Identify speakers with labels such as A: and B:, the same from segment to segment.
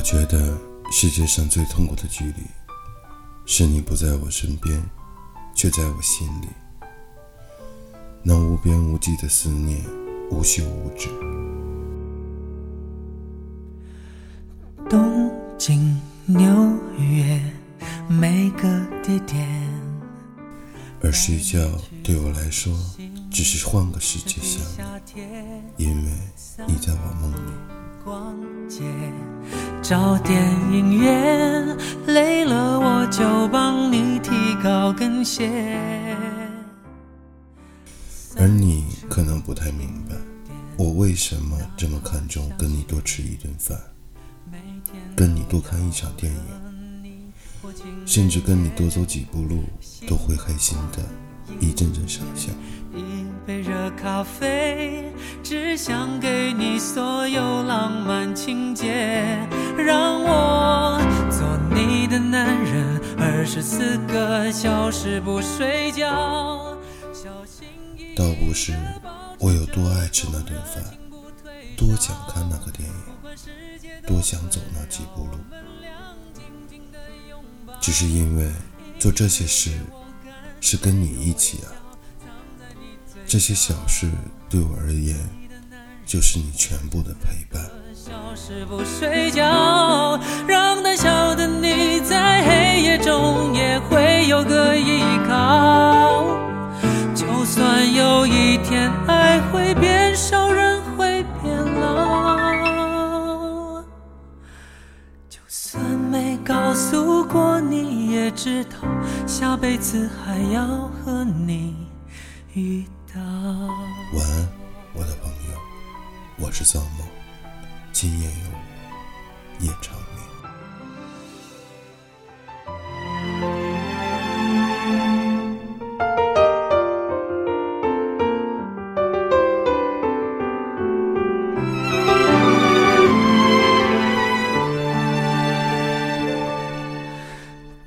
A: 我觉得世界上最痛苦的距离，是你不在我身边，却在我心里。那无边无际的思念，无休无止。
B: 东京、纽约，每个地点。
A: 而睡觉对我来说，只是换个世界想你，因为你在我梦里。
B: 找电影院，累了我就帮你提高跟鞋。
A: 而你可能不太明白，我为什么这么看重跟你多吃一顿饭，跟你多看一场电影。甚至跟你多走几步路，都会开心的，一阵阵傻笑。
B: 一杯热咖啡，只想给你所有浪漫情节，十四个小时不睡觉。
A: 倒不是我有多爱吃那顿饭，多想看那个电影，多想走那几步路。只是因为做这些事是跟你一起啊，这些小事对我而言就是你全部的陪伴。
B: 不睡觉，让天爱会变少，人会变老，就算没告诉过你。也知道下辈子还要和你遇到。
A: 晚安，我的朋友，我是造梦，今夜有我，夜长明。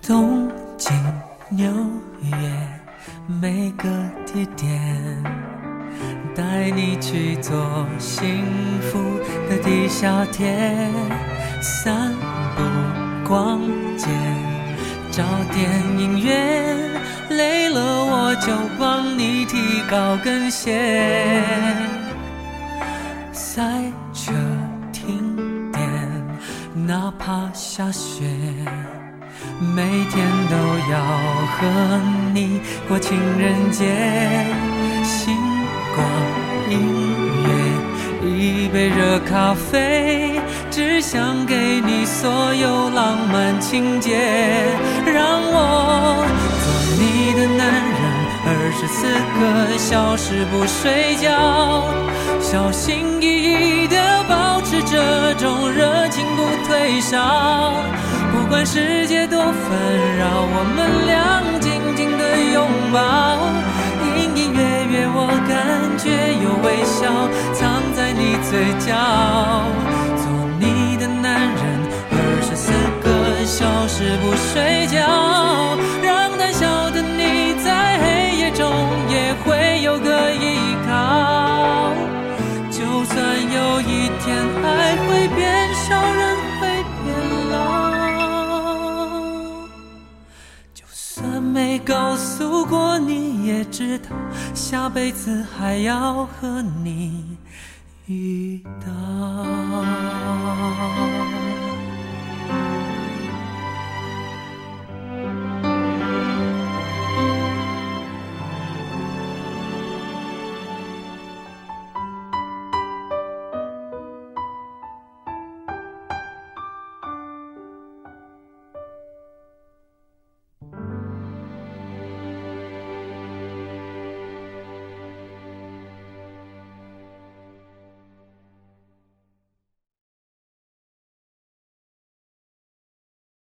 B: 东京、纽约每个地点，带你去做幸福的地下铁，散步逛街，找电影院，累了我就帮你提高跟鞋，塞车停电，哪怕下雪。每天都要和你过情人节，星光音乐，一杯热咖啡，只想给你所有浪漫情节，让我做你的男人，二十四个小时不睡觉，小心翼翼地保持这种热情不退烧。不管世界多纷扰，我们俩紧紧的拥抱，隐隐约约我感觉有微笑藏在你嘴角。做你的男人，二十四个小时不睡觉，让胆小的你在黑夜中也会有个依靠。就算有一天没告诉过你，也知道下辈子还要和你遇到。